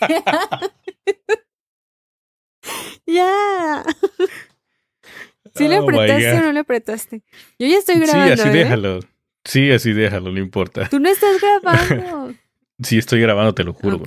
ya. ¿Sí le Oh apretaste o no le apretaste? Yo ya estoy grabando. Sí, así ¿eh? déjalo. Sí, así déjalo, no importa. Tú no estás grabando. Sí, estoy grabando, te lo juro.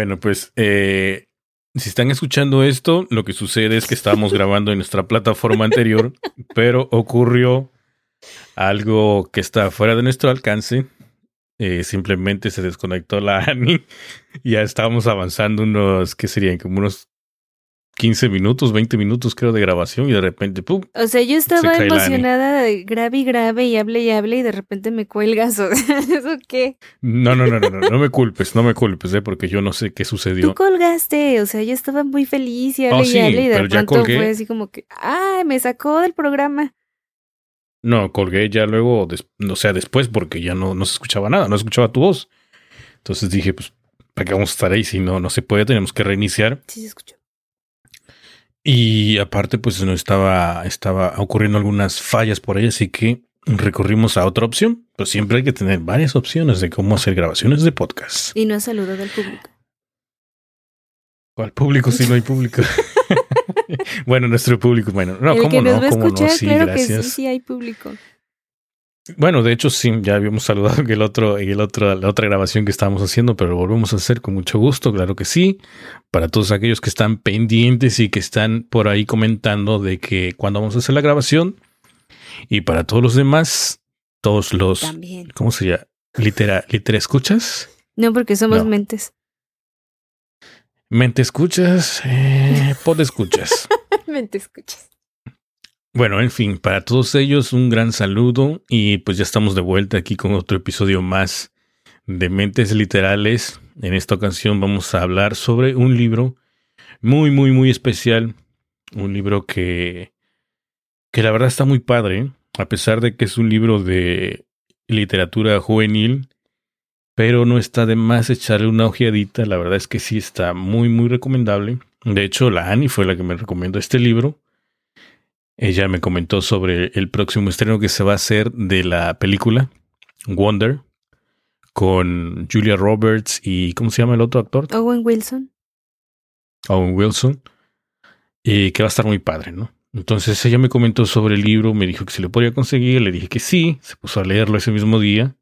Bueno, pues eh, si están escuchando esto, lo que sucede es que estábamos grabando en nuestra plataforma anterior, pero ocurrió algo que está fuera de nuestro alcance. Eh, simplemente se desconectó la Ani y ya estábamos avanzando unos, ¿qué serían? Como unos 15 minutos, 20 minutos creo de grabación y de repente, ¡pum! O sea, yo estaba emocionada de grave y grave y hable y hable y de repente me cuelgas. O ¿Eso qué? No, no, no, no, no, no me culpes, no me culpes, eh, porque yo no sé qué Tú sucedió. colgaste. O sea, yo estaba muy feliz y hable Oh, y sí, hable y de pero ya pronto colgué. fue así como que, ¡ay! Me sacó del programa. No, colgué ya luego, o sea, después, porque ya no, no se escuchaba nada, no escuchaba tu voz. Entonces dije, pues, ¿para qué vamos a estar ahí? Si no, no se puede, tenemos que reiniciar. Sí, se escuchó. Y aparte, pues, no estaba, estaba ocurriendo algunas fallas por ahí, así que recorrimos a otra opción. Pero siempre hay que tener varias opciones de cómo hacer grabaciones de podcast. Y no has saludado al público. ¿Cuál público si no hay público? bueno, nuestro público, bueno, no, el cómo que no, nos va a cómo no, sí, claro gracias. que sí, sí hay público. Bueno, de hecho sí, ya habíamos saludado en el otro, en el otro, la otra grabación que estábamos haciendo, pero lo volvemos a hacer con mucho gusto, claro que sí. Para todos aquellos que están pendientes y que están por ahí comentando de que cuando vamos a hacer la grabación. Y para todos los demás, todos los, También. ¿cómo se llama? Litera, litera escuchas, No, porque somos No. mentes. mente escuchas, eh, pod escuchas. Mente escuchas. Bueno, en fin, para todos ellos un gran saludo y pues ya estamos de vuelta aquí con otro episodio más de Mentes Literales. En esta ocasión vamos a hablar sobre un libro muy, muy, muy especial. Un libro que, que la verdad está muy padre, a pesar de que es un libro de literatura juvenil, pero no está de más echarle una ojeadita. La verdad es que sí está muy, muy recomendable. De hecho, la Ani fue la que me recomendó este libro. Ella me comentó sobre el próximo estreno que se va a hacer de la película Wonder con Julia Roberts y ¿cómo se llama el otro actor? Owen Wilson. Owen Wilson. Y que va a estar muy padre, ¿no? Entonces ella me comentó sobre el libro, me dijo que si lo podía conseguir, le dije que sí, se puso a leerlo ese mismo día.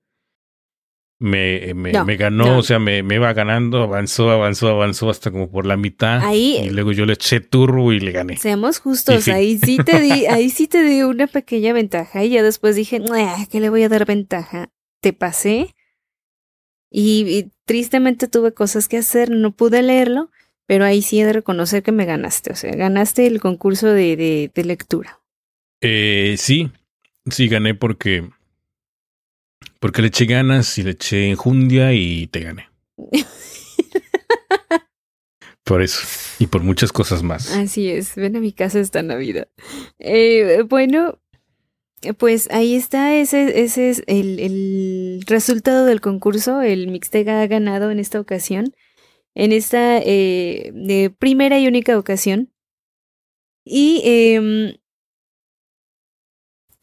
Me, me, No, me ganó, no. o sea, me, me iba ganando, avanzó, avanzó, avanzó hasta como por la mitad. Ahí- Y luego yo le eché turbo y le gané. Seamos justos, sí. ahí sí te di, ahí sí te di una pequeña ventaja y ya después dije, "Ah, ¿qué le voy a dar ventaja? Te pasé y, y tristemente tuve cosas que hacer, no pude leerlo, pero ahí sí he de reconocer que me ganaste, o sea, ganaste el concurso de, de, de lectura. Eh, sí, sí gané porque porque le eché ganas y le eché enjundia y te gané. Por eso y por muchas cosas más. Así es, ven a mi casa esta Navidad. Eh, bueno, pues ahí está, ese, ese es el, el resultado del concurso. El Mixtega ha ganado en esta ocasión, en esta eh, primera y única ocasión. Y em,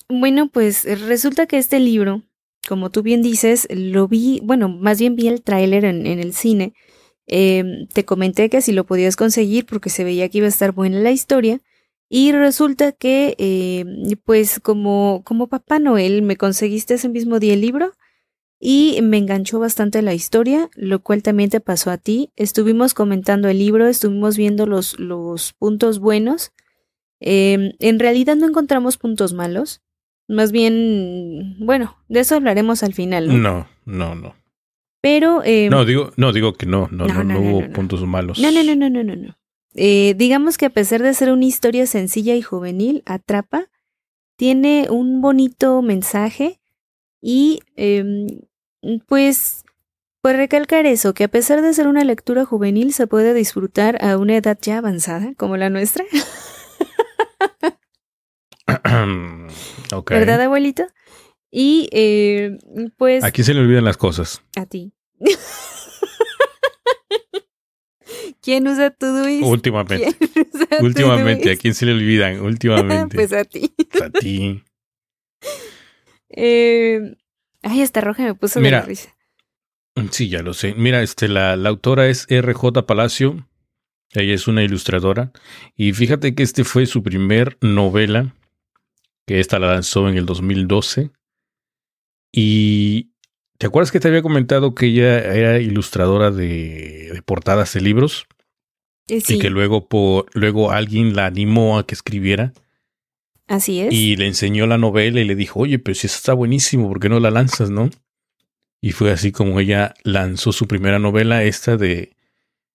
bueno, pues resulta que este libro, como tú bien dices, lo vi, bueno, más bien vi el tráiler en, el cine. Eh, te comenté que si lo podías conseguir porque se veía que iba a estar buena la historia. Y resulta que, eh, pues como, como Papá Noel, me conseguiste ese mismo día el libro y me enganchó bastante la historia, lo cual también te pasó a ti. Estuvimos comentando el libro, estuvimos viendo los, los puntos buenos. Eh, en realidad no encontramos puntos malos. Más bien, bueno, de eso hablaremos al final, ¿no? No, no, no. Pero... eh, No, digo, no, digo que no, no, No, no, hubo puntos malos. No, no, no, no, no, no, no. Eh, digamos que a pesar de ser una historia sencilla y juvenil, atrapa, tiene un bonito mensaje y em, pues, pues recalcar eso, que a pesar de ser una lectura juvenil se puede disfrutar a una edad ya avanzada como la nuestra. ¿Verdad, abuelito? Y eh, pues... Aquí se le olvidan las cosas. A ti. ¿Quién usa Todoist? Últimamente. Últimamente, ¿a quién se le olvidan? Últimamente. pues a ti. a ti. Eh, ay, esta roja me puso de la risa. Sí, ya lo sé. Mira, este, la, la autora es RJ Palacio. Ella es una ilustradora. Y fíjate que este fue su primer novela, que esta la lanzó en el 2012. Y ¿te acuerdas que te había comentado que ella era ilustradora de, de portadas de libros? Eh, y que luego, por, luego alguien la animó a que escribiera. Así es. Y le enseñó la novela y le dijo, oye, pero si está buenísimo, ¿por qué no la lanzas, no? Y fue así como ella lanzó su primera novela, esta de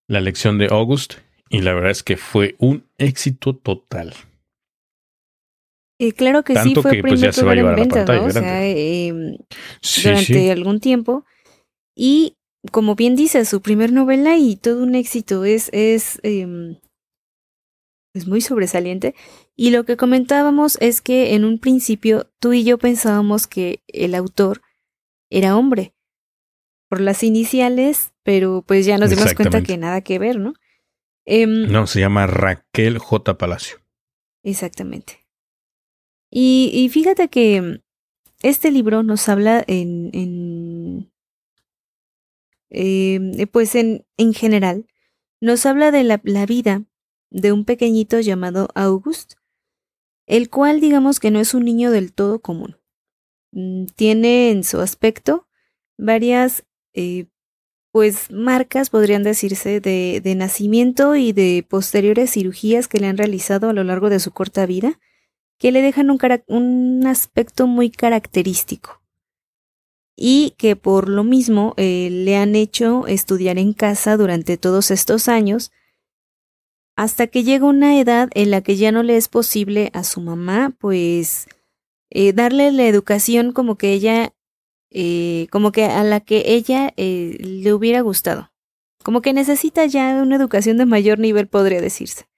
La lección de August, y la verdad es que fue un éxito total. Y claro que sí, fue pues, primer lugar en venta, ¿no? O sea, em, durante algún tiempo. Y como bien dice, su primer novela y todo un éxito es, es, eh, es muy sobresaliente. Y lo que comentábamos es que en un principio tú y yo pensábamos que el autor era hombre por las iniciales, pero pues ya nos dimos cuenta que nada que ver, ¿no? Em, no, se llama Raquel J. Palacio. Exactamente. Y, y fíjate que este libro nos habla en, en eh, pues en, en general, nos habla de la, la vida de un pequeñito llamado August, el cual digamos que no es un niño del todo común. Mm, tiene en su aspecto varias, eh, pues, marcas, podrían decirse, de, de nacimiento y de posteriores cirugías que le han realizado a lo largo de su corta vida, que le dejan un, aspecto muy característico. Y que por lo mismo eh, le han hecho estudiar en casa durante todos estos años hasta que llega una edad en la que ya no le es posible a su mamá pues eh, darle la educación como que ella eh, como que a la que ella le hubiera gustado. Como que necesita ya una educación de mayor nivel podría decirse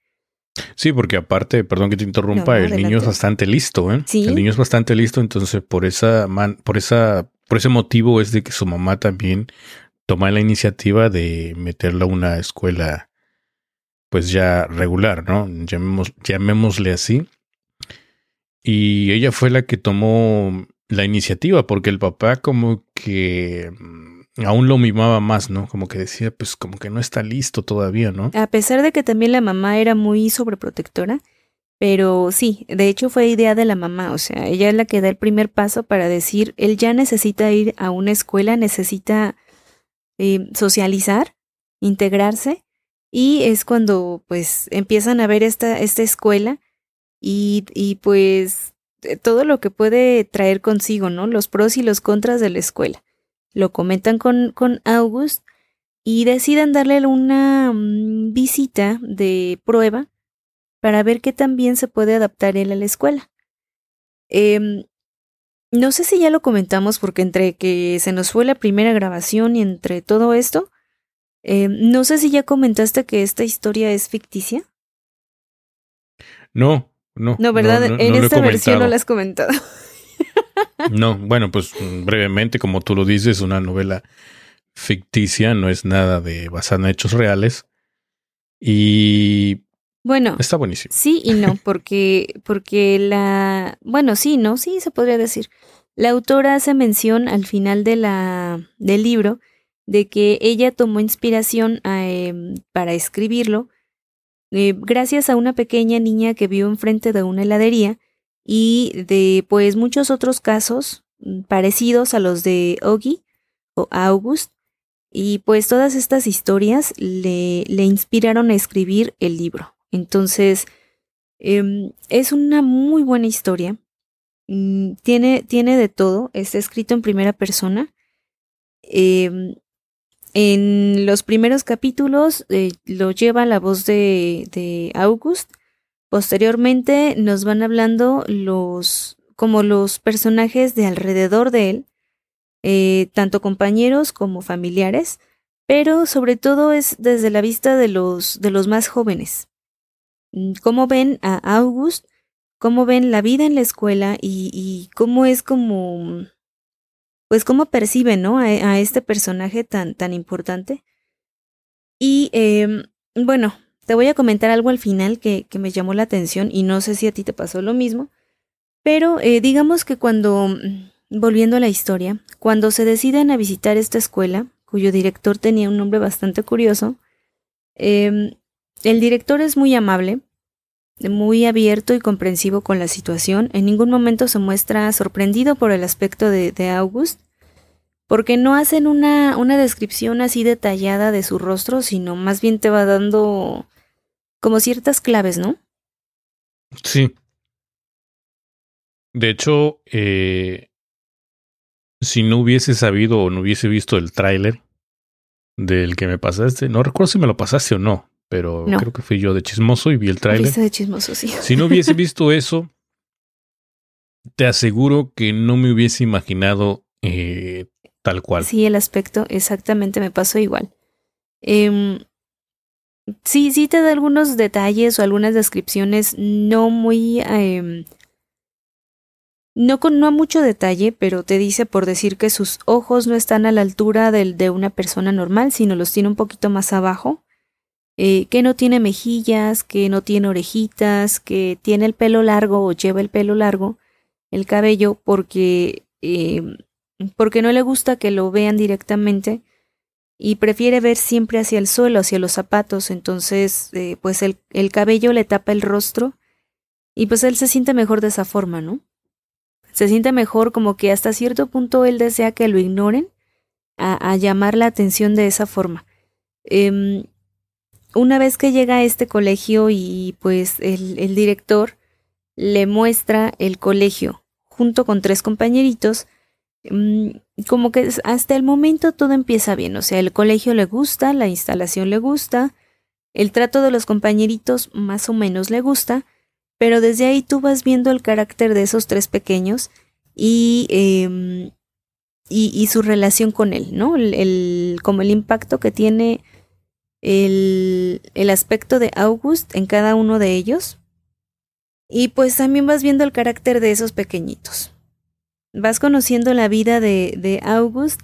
Sí, porque aparte, perdón que te interrumpa, el niño es bastante listo, ¿eh? ¿Sí? El niño es bastante listo, entonces por esa man, por esa por ese motivo es de que su mamá también toma la iniciativa de meterla a una escuela pues ya regular, ¿no? Llamemos, llamémosle así. Y ella fue la que tomó la iniciativa porque el papá como que mm, aún lo mimaba más, ¿no? Como que decía, pues como que no está listo todavía, ¿no? A pesar de que también la mamá era muy sobreprotectora, pero sí, de hecho fue idea de la mamá, o sea, ella es la que da el primer paso para decir, él ya necesita ir a una escuela, necesita eh, socializar, integrarse, y es cuando pues empiezan a ver esta, esta escuela y, y pues eh, todo lo que puede traer consigo, ¿no? Los pros y los contras de la escuela. Lo comentan con, con August y deciden darle una mm, visita de prueba para ver qué también se puede adaptar él a la escuela. Eh, no sé si ya lo comentamos porque entre que se nos fue la primera grabación y entre todo esto, eh, no sé si ya comentaste que esta historia es ficticia. No, no. No, ¿verdad? en esta versión no la has comentado. no, bueno, pues brevemente, como tú lo dices, una novela ficticia, no es nada de basada en hechos reales. Y bueno, está buenísimo. Sí y no, porque, porque la, bueno, sí, no, sí se podría decir. La autora hace mención al final de la, del libro de que ella tomó inspiración em, para escribirlo eh, gracias a una pequeña niña que vio enfrente de una heladería y de pues muchos otros casos mm, parecidos a los de Ogi o August y pues todas estas historias le, le inspiraron a escribir el libro. Entonces, em, es una muy buena historia. Mm, tiene, tiene de todo. Está escrito en primera persona. Em, en los primeros capítulos eh, lo lleva la voz de, de August. Posteriormente nos van hablando los como los personajes de alrededor de él, eh, tanto compañeros como familiares, pero sobre todo es desde la vista de los, de los más jóvenes. Mm, cómo ven a August, cómo ven la vida en la escuela y, cómo es como, pues cómo perciben, ¿no? A, este personaje tan, tan importante. Y eh, bueno, te voy a comentar algo al final que, que, me llamó la atención y no sé si a ti te pasó lo mismo, pero eh, digamos que cuando, mm, volviendo a la historia, cuando se deciden a visitar esta escuela, cuyo director tenía un nombre bastante curioso, eh, el director es muy amable, muy abierto y comprensivo con la situación. En ningún momento se muestra sorprendido por el aspecto de, de August, porque no hacen una, una descripción así detallada de su rostro, sino más bien te va dando como ciertas claves, ¿no? Sí. De hecho, eh, si no hubiese sabido o no hubiese visto el tráiler del que me pasaste, no recuerdo si me lo pasaste o no, pero No. creo que fui yo de chismoso y vi el tráiler. De chismoso, sí. Si no hubiese visto eso, te aseguro que no me hubiese imaginado eh, tal cual. Sí, el aspecto exactamente me pasó igual. Em, sí, sí te da algunos detalles o algunas descripciones no muy... em, no con no mucho detalle, pero te dice por decir que sus ojos no están a la altura del de una persona normal, sino los tiene un poquito más abajo. eh, que no tiene mejillas, que no tiene orejitas, que tiene el pelo largo o lleva el pelo largo, el cabello, porque, em, porque no le gusta que lo vean directamente y prefiere ver siempre hacia el suelo, hacia los zapatos, entonces eh, pues el, el cabello le tapa el rostro y pues él se siente mejor de esa forma, ¿no? Se siente mejor como que hasta cierto punto él desea que lo ignoren a, a llamar la atención de esa forma. Em, una vez que llega a este colegio y pues el, el director le muestra el colegio junto con tres compañeritos, como que hasta el momento todo empieza bien, o sea, el colegio le gusta, la instalación le gusta, el trato de los compañeritos más o menos le gusta, pero desde ahí tú vas viendo el carácter de esos tres pequeños y, em, y, y su relación con él, ¿no? El, el- como el impacto que tiene el, el aspecto de August en cada uno de ellos. Y pues también vas viendo el carácter de esos pequeñitos. Vas conociendo la vida de, de August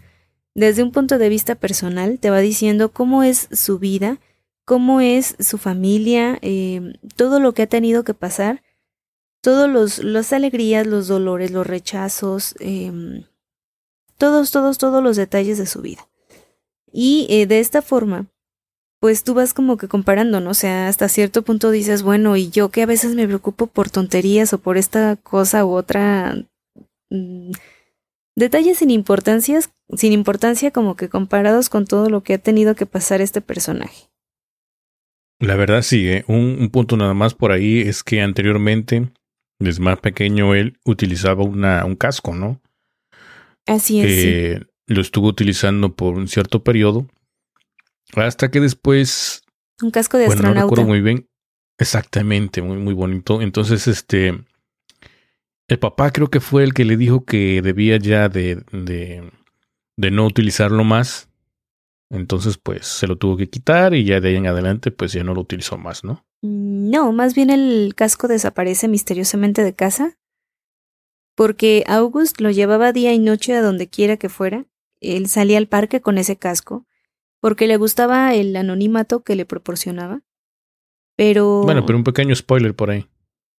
desde un punto de vista personal, te va diciendo cómo es su vida, cómo es su familia, eh, todo lo que ha tenido que pasar, todos los las alegrías, los dolores, los rechazos, eh, todos, todos, todos los detalles de su vida. Y eh, de esta forma, pues tú vas como que comparando, ¿no? O sea, hasta cierto punto dices, bueno, y yo que a veces me preocupo por tonterías o por esta cosa u otra, mm, detalles sin importancias, sin importancia como que comparados con todo lo que ha tenido que pasar este personaje. La verdad sí, ¿eh? un, un punto nada más por ahí es que anteriormente, desde más pequeño, él utilizaba una, un casco, ¿no? Así es. sí. Eh, Lo estuvo utilizando por un cierto periodo, hasta que después, Un casco de bueno, no astronauta. recuerdo muy bien, exactamente, muy, muy bonito. Entonces, este, el papá creo que fue el que le dijo que debía ya de, de, de no utilizarlo más. Entonces, pues se lo tuvo que quitar y ya de ahí en adelante, pues ya no lo utilizó más, ¿no? Mm, No, más bien el casco desaparece misteriosamente de casa porque August lo llevaba día y noche a donde quiera que fuera. Él salía al parque con ese casco porque le gustaba el anonimato que le proporcionaba. Pero... Bueno, pero un pequeño spoiler por ahí.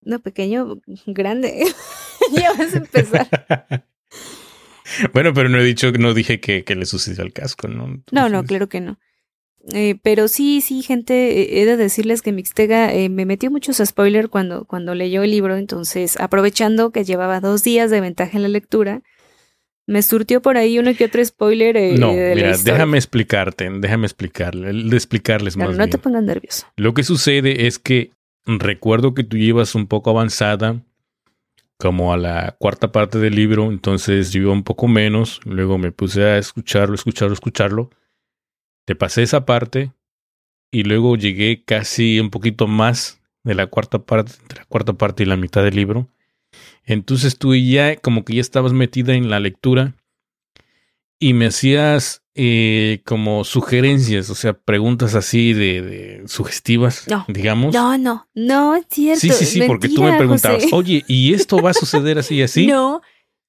No, pequeño, grande. ya vas a empezar. bueno, pero no he dicho, no dije que, que le sucedió al casco, ¿no? No, no, claro que no. Eh, pero sí, sí, gente, he de decirles que Mixtega eh, me metió muchos spoilers cuando, cuando leyó el libro, entonces aprovechando que llevaba dos días de ventaja en la lectura, me surtió por ahí uno que otro spoiler. eh, No, de mira, déjame explicarte, déjame explicarle, de explicarles Claro, más no bien. te pongas nervioso. Lo que sucede es que recuerdo que tú llevas un poco avanzada, como a la cuarta parte del libro, entonces yo iba un poco menos, luego me puse a escucharlo, escucharlo, escucharlo, Te pasé esa parte y luego llegué casi un poquito más de la cuarta parte, entre la cuarta parte y la mitad del libro. Entonces tú ya como que ya estabas metida en la lectura y me hacías eh, como sugerencias, o sea, preguntas así de, sugestivas, digamos. No, no, no, es cierto. Sí, sí, sí, porque tú me preguntabas, oye, ¿y esto va a suceder así y así? No.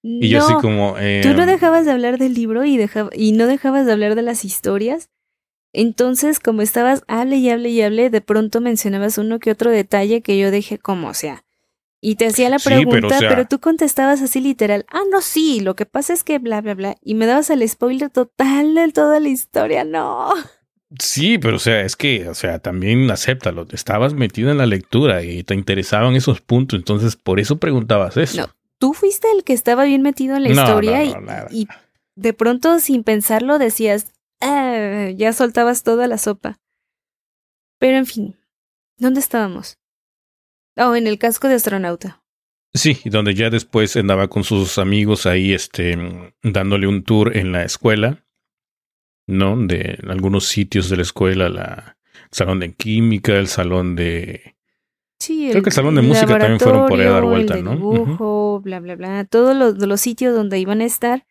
Y yo así como... tú no dejabas de hablar del libro y, y no dejabas de hablar de las historias. Entonces, como estabas, hable y hable y hable, de pronto mencionabas uno que otro detalle que yo dejé como, o sea, y te hacía la pregunta, pero, tú contestabas así literal, ah, no, sí, lo que pasa es que bla, bla, bla, y me dabas el spoiler total de toda la historia, no. Sí, pero o sea, es que, o sea, también acéptalo, estabas metido en la lectura y te interesaban esos puntos, entonces por eso preguntabas eso. No, tú fuiste el que estaba bien metido en la historia y, y, de pronto sin pensarlo decías, ah, ya soltabas toda la sopa. Pero en fin, ¿dónde estábamos? Oh, en el casco de astronauta. Sí, donde ya después andaba con sus amigos ahí, este, dándole un tour en la escuela, ¿no? De algunos sitios de la escuela, la, el salón de química, el salón de... Sí, Creo que el salón de música también fueron por ahí a dar vuelta, el ¿no? Dibujo, bla, bla, bla. Todos los, los, sitios donde iban a estar.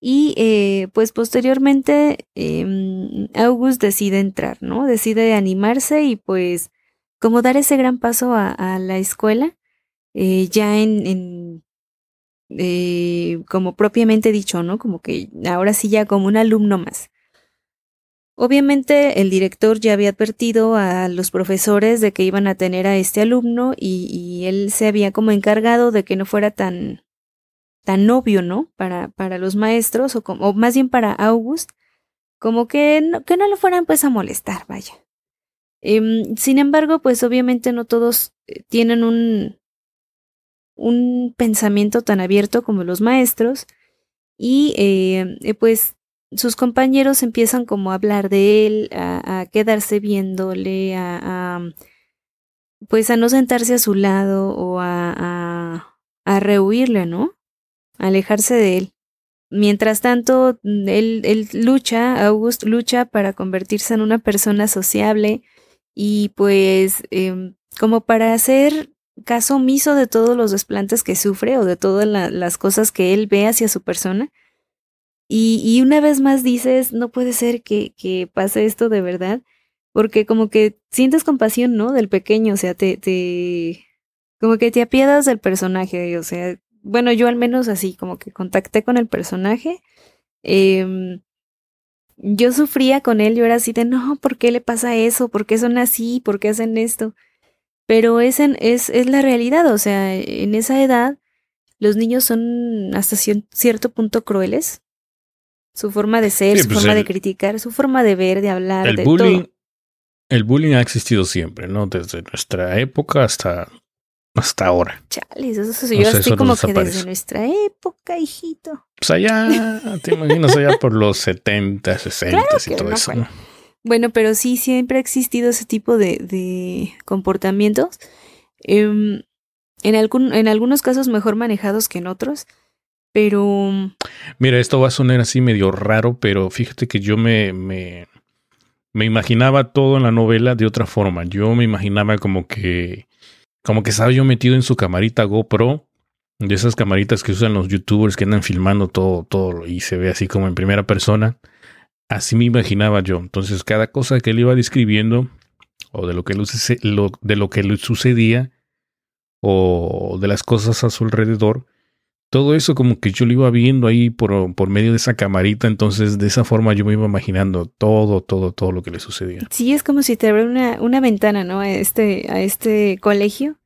Y eh, pues posteriormente eh, August decide entrar, ¿no? Decide animarse y pues como dar ese gran paso a, la escuela, eh, ya en, en eh, como propiamente dicho, ¿no? Como que ahora sí ya como un alumno más. Obviamente el director ya había advertido a los profesores de que iban a tener a este alumno y, él se había como encargado de que no fuera tan, tan obvio, ¿no? Para, para los maestros o, como, o más bien para August, como que no, que no lo fueran pues a molestar, vaya. Em, sin embargo, pues obviamente no todos eh, tienen un, un pensamiento tan abierto como los maestros y em, eh, pues sus compañeros empiezan como a hablar de él, a, quedarse viéndole, a, pues a no sentarse a su lado o a, a, a rehuirle, ¿no? A alejarse de él. Mientras tanto, él, él lucha, August lucha para convertirse en una persona sociable, y pues em, como para hacer caso omiso de todos los desplantes que sufre o de todas las cosas que él ve hacia su persona. Y, y una vez más dices, no puede ser que, que, pase esto de verdad, porque como que sientes compasión, ¿no? Del pequeño, o sea, te, como que te apiedas del personaje, o sea, bueno, yo al menos así, como que contacté con el personaje. Eh, yo sufría con él, yo era así de, no, ¿por qué le pasa eso? ¿Por qué son así? ¿Por qué hacen esto? Pero es, en, es, es la realidad, o sea, en esa edad los niños son hasta cierto punto crueles. Su forma de ser, su pues forma de criticar, su forma de ver, de hablar, el de bullying, todo. El bullying ha existido siempre, ¿no? Desde nuestra época hasta hasta ahora. Chales, eso, yo estoy como que desde nuestra época, hijito. O sea, ya te imaginas allá por los 70, 60 y todo eso. Bueno. pero sí, siempre ha existido ese tipo de, de comportamientos. Em, en, algún, en algunos casos mejor manejados que en otros. Pero. Mira, esto va a sonar así medio raro, pero fíjate que yo me, me, me imaginaba todo en la novela de otra forma. Yo me imaginaba como que como que estaba yo metido en su camarita GoPro, de esas camaritas que usan los youtubers que andan filmando todo, todo y se ve así como en primera persona. Así me imaginaba yo. Entonces, cada cosa que él iba describiendo, o de lo que, de lo que le sucedía, o de las cosas a su alrededor, todo eso como que yo lo iba viendo ahí por, por medio de esa camarita, entonces de esa forma yo me iba imaginando todo, todo, todo lo que le sucedía. Sí, es como si te abriera una, una ventana, ¿no? A este, a este colegio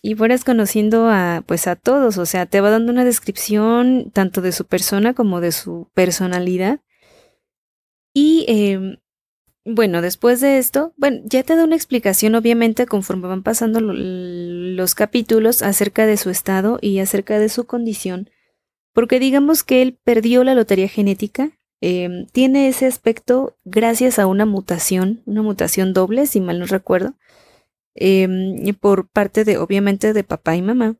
y fueras conociendo a, pues a todos, o sea, te va dando una descripción tanto de su persona como de su personalidad. Y eh, bueno, después de esto, bueno, ya te da una explicación, obviamente, conforme van pasando los capítulos acerca de su estado y acerca de su condición, porque digamos que él perdió la lotería genética, em, tiene ese aspecto gracias a una mutación, una mutación doble, si mal no recuerdo, em, por parte de, obviamente, de papá y mamá.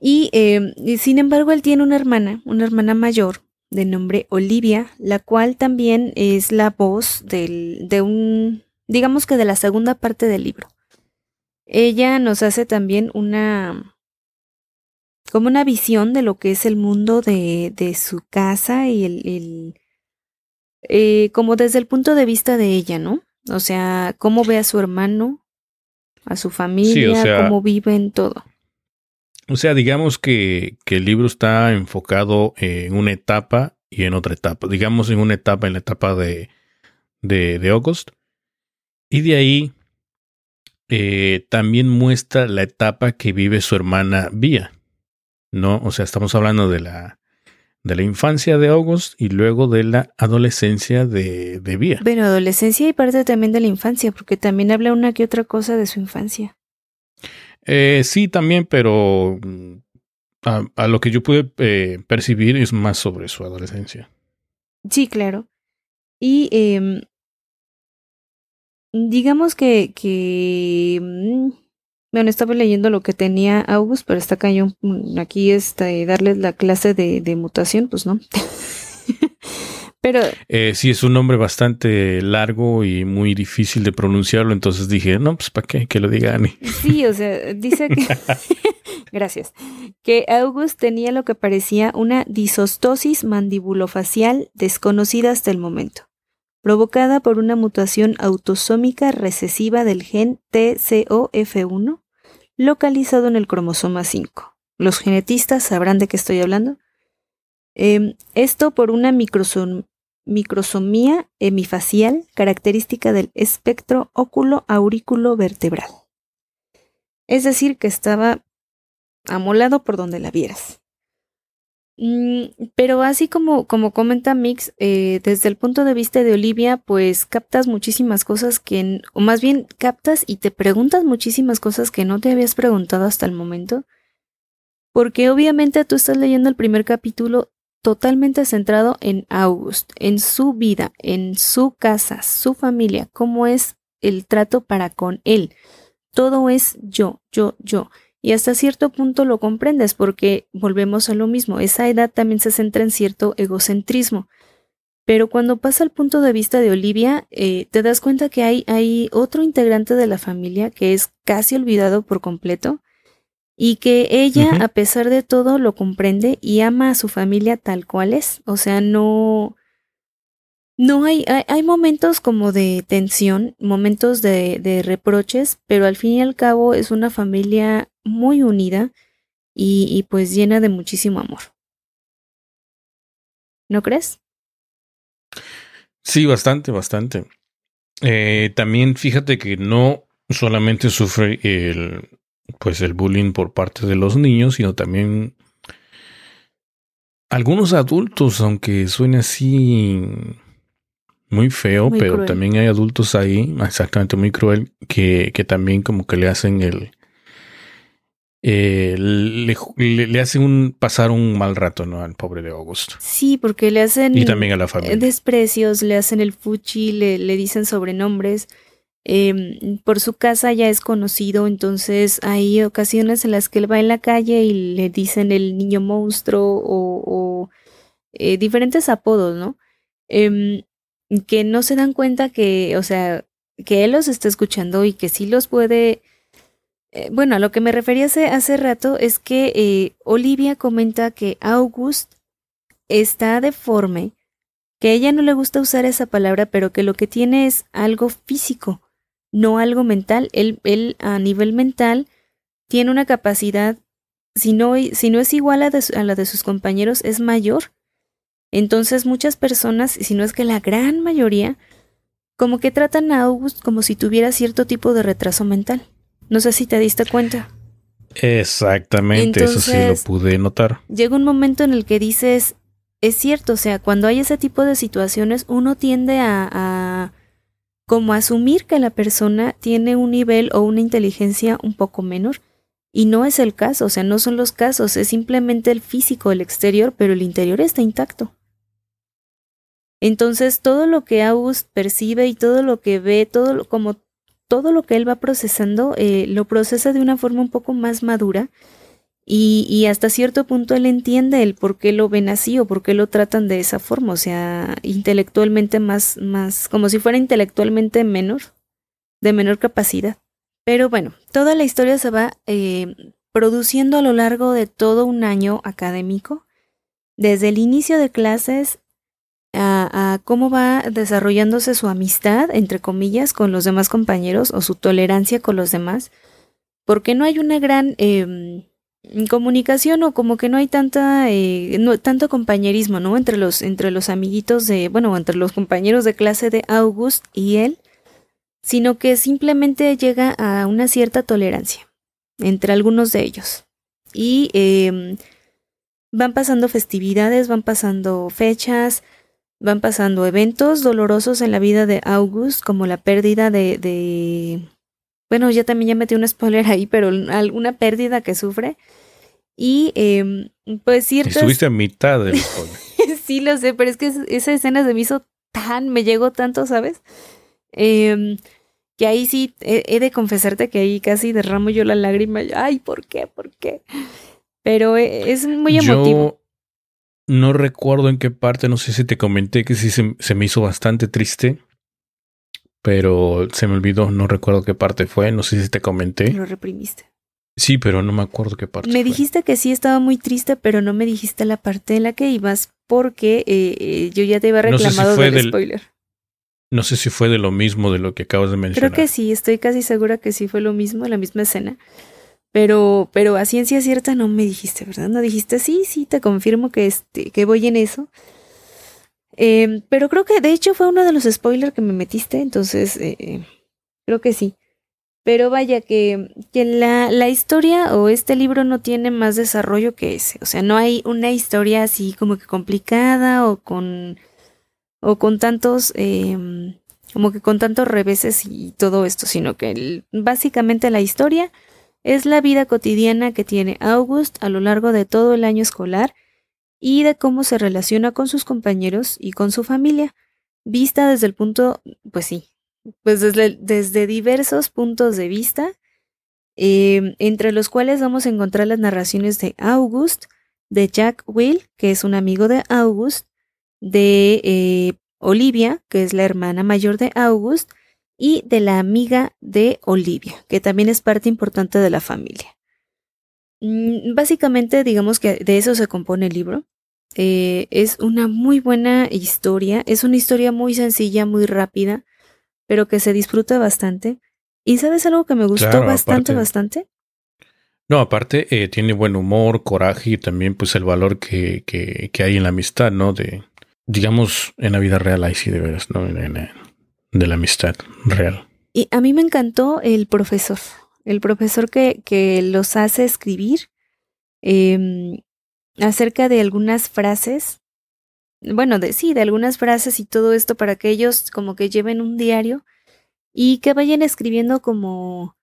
Em, y sin embargo, él tiene una hermana, una hermana mayor, de nombre Olivia, la cual también es la voz del, de un, digamos que de la segunda parte del libro. Ella nos hace también una, como una visión de lo que es el mundo de, de su casa y el, el eh, como desde el punto de vista de ella, ¿no? O sea, cómo ve a su hermano, a su familia, cómo vive en todo. O sea, digamos que, que, el libro está enfocado en una etapa y en otra etapa. Digamos en una etapa, en la etapa de, de, August. Y de ahí eh, también muestra la etapa que vive su hermana Vía. ¿No? O sea, estamos hablando de la, de la infancia de August y luego de la adolescencia de, de Vía. Bueno, adolescencia y parte también de la infancia, porque también habla una que otra cosa de su infancia. Eh, sí, también, pero mm, a, lo que yo pude eh, percibir es más sobre su adolescencia. Sí, claro. Y eh, digamos que, que mm, bueno, estaba leyendo lo que tenía August, pero está cañón mm, aquí está darles la clase de, de mutación, pues no. Pero. Eh, sí, es un nombre bastante largo y muy difícil de pronunciarlo. Entonces dije, no, pues para qué, que lo diga Annie. Sí, o sea, dice que. Gracias. Que August tenía lo que parecía una disostosis mandibulofacial desconocida hasta el momento, provocada por una mutación autosómica recesiva del gen TCOF1, localizado en el cromosoma 5. Los genetistas sabrán de qué estoy hablando. Em, esto por una microsom microsomía hemifacial característica del espectro óculo aurículo vertebral. Es decir, que estaba amolado por donde la vieras. Mm, pero así como, como comenta Mix, eh, desde el punto de vista de Olivia, pues captas muchísimas cosas que, o más bien captas y te preguntas muchísimas cosas que no te habías preguntado hasta el momento. Porque obviamente tú estás leyendo el primer capítulo totalmente centrado en August, en su vida, en su casa, su familia, cómo es el trato para con él. Todo es yo, yo, yo. Y hasta cierto punto lo comprendes porque volvemos a lo mismo, esa edad también se centra en cierto egocentrismo. Pero cuando pasa al punto de vista de Olivia, eh, te das cuenta que hay, hay otro integrante de la familia que es casi olvidado por completo y que ella, a pesar de todo, lo comprende y ama a su familia tal cual es. O sea, no... No hay, hay, momentos como de tensión, momentos de, de, reproches, pero al fin y al cabo es una familia muy unida y, y pues llena de muchísimo amor. ¿No crees? Sí, bastante, bastante. Eh, también fíjate que no solamente sufre el, pues el bullying por parte de los niños, sino también algunos adultos, aunque suene así muy feo, pero también hay adultos ahí, exactamente muy cruel, que, que también como que le hacen el... Eh, le, le, hacen un, pasar un mal rato ¿no? al pobre de Augusto. Sí, porque le hacen... Y también a la familia. Desprecios, le hacen el fuchi, le, le dicen sobrenombres. Eh, por su casa ya es conocido, entonces hay ocasiones en las que él va en la calle y le dicen el niño monstruo o, eh, diferentes apodos, ¿no? Eh, que no se dan cuenta que, o sea, que él los está escuchando y que sí los puede... Eh, bueno, a lo que me refería hace, hace rato es que eh, Olivia comenta que August está deforme, que a ella no le gusta usar esa palabra, pero que lo que tiene es algo físico no algo mental. Él, él a nivel mental tiene una capacidad, si no, si no es igual a, a la de sus compañeros, es mayor. Entonces muchas personas, si no es que la gran mayoría, como que tratan a August como si tuviera cierto tipo de retraso mental. No sé si te diste cuenta. Exactamente, eso sí lo pude notar. Llega un momento en el que dices, es cierto, o sea, cuando hay ese tipo de situaciones, uno tiende a, a como asumir que la persona tiene un nivel o una inteligencia un poco menor. Y no es el caso, o sea, no son los casos, es simplemente el físico, el exterior, pero el interior está intacto. Entonces, todo lo que August percibe y todo lo que ve, todo lo, como todo lo que él va procesando, eh, lo procesa de una forma un poco más madura Y, y, hasta cierto punto él entiende el por qué lo ven así o por qué lo tratan de esa forma, o sea, intelectualmente más, más, como si fuera intelectualmente menor, de menor capacidad. Pero bueno, toda la historia se va eh, produciendo a lo largo de todo un año académico, desde el inicio de clases a, cómo va desarrollándose su amistad, entre comillas, con los demás compañeros o su tolerancia con los demás, porque no hay una gran em, comunicación o como que no hay tanta eh, tanto compañerismo, ¿no? Entre los entre los amiguitos de, bueno, entre los compañeros de clase de August y él, sino que simplemente llega a una cierta tolerancia entre algunos de ellos. Y em, van pasando festividades, van pasando fechas, van pasando eventos dolorosos en la vida de August, como la pérdida de bueno, ya también ya metí un spoiler ahí, pero alguna pérdida que sufre. Y eh, pues ciertas... Estuviste a mitad del spoiler. sí, lo sé, pero es que esa escena se me hizo tan, me llegó tanto, ¿sabes? Eh, que ahí sí he, de confesarte que ahí casi derramo yo la lágrima. Ay, ¿por qué? ¿Por qué? Pero e, es muy emotivo. Yo no recuerdo en qué parte, no sé si te comenté que sí se, me hizo bastante triste. Pero se me olvidó, no recuerdo qué parte fue, no sé si te comenté. Lo reprimiste. Sí, pero no me acuerdo qué parte. Me dijiste que sí estaba muy triste, pero no me dijiste la parte en la que ibas porque eh, eh, yo ya te había reclamado del spoiler. No sé si fue de lo mismo de lo que acabas de mencionar. Creo que sí, estoy casi segura que sí fue lo mismo, la misma escena. Pero, pero a ciencia cierta no me dijiste, ¿verdad? No dijiste, sí, sí, te confirmo que, este, que voy en eso. Em, pero creo que de hecho fue uno de los spoilers que me metiste, entonces eh, creo que sí. Pero vaya que, que la, la, historia o este libro no tiene más desarrollo que ese. O sea, no hay una historia así como que complicada o con o con tantos, eh, como que con tantos reveses y todo esto, sino que básicamente la historia es la vida cotidiana que tiene August a lo largo de todo el año escolar y de cómo se relaciona con sus compañeros y con su familia, vista desde el punto, pues sí, pues desde, desde diversos puntos de vista, eh, entre los cuales vamos a encontrar las narraciones de August, de Jack Will, que es un amigo de August, de eh, Olivia, que es la hermana mayor de August, y de la amiga de Olivia, que también es parte importante de la familia. Mm, básicamente, digamos que de eso se compone el libro. Eh, es una muy buena historia, es una historia muy sencilla, muy rápida, pero que se disfruta bastante. ¿Y sabes algo que me gustó bastante, bastante? No, aparte eh, tiene buen humor, coraje y también pues el valor que, que, que hay en la amistad, ¿no? De, digamos, en la vida real, ahí sí de veras, ¿no? de la amistad real. Y a mí me encantó el profesor, el profesor que, que los hace escribir em, acerca de algunas frases, bueno, de sí, de algunas frases y todo esto para que ellos como que lleven un diario y que vayan escribiendo como,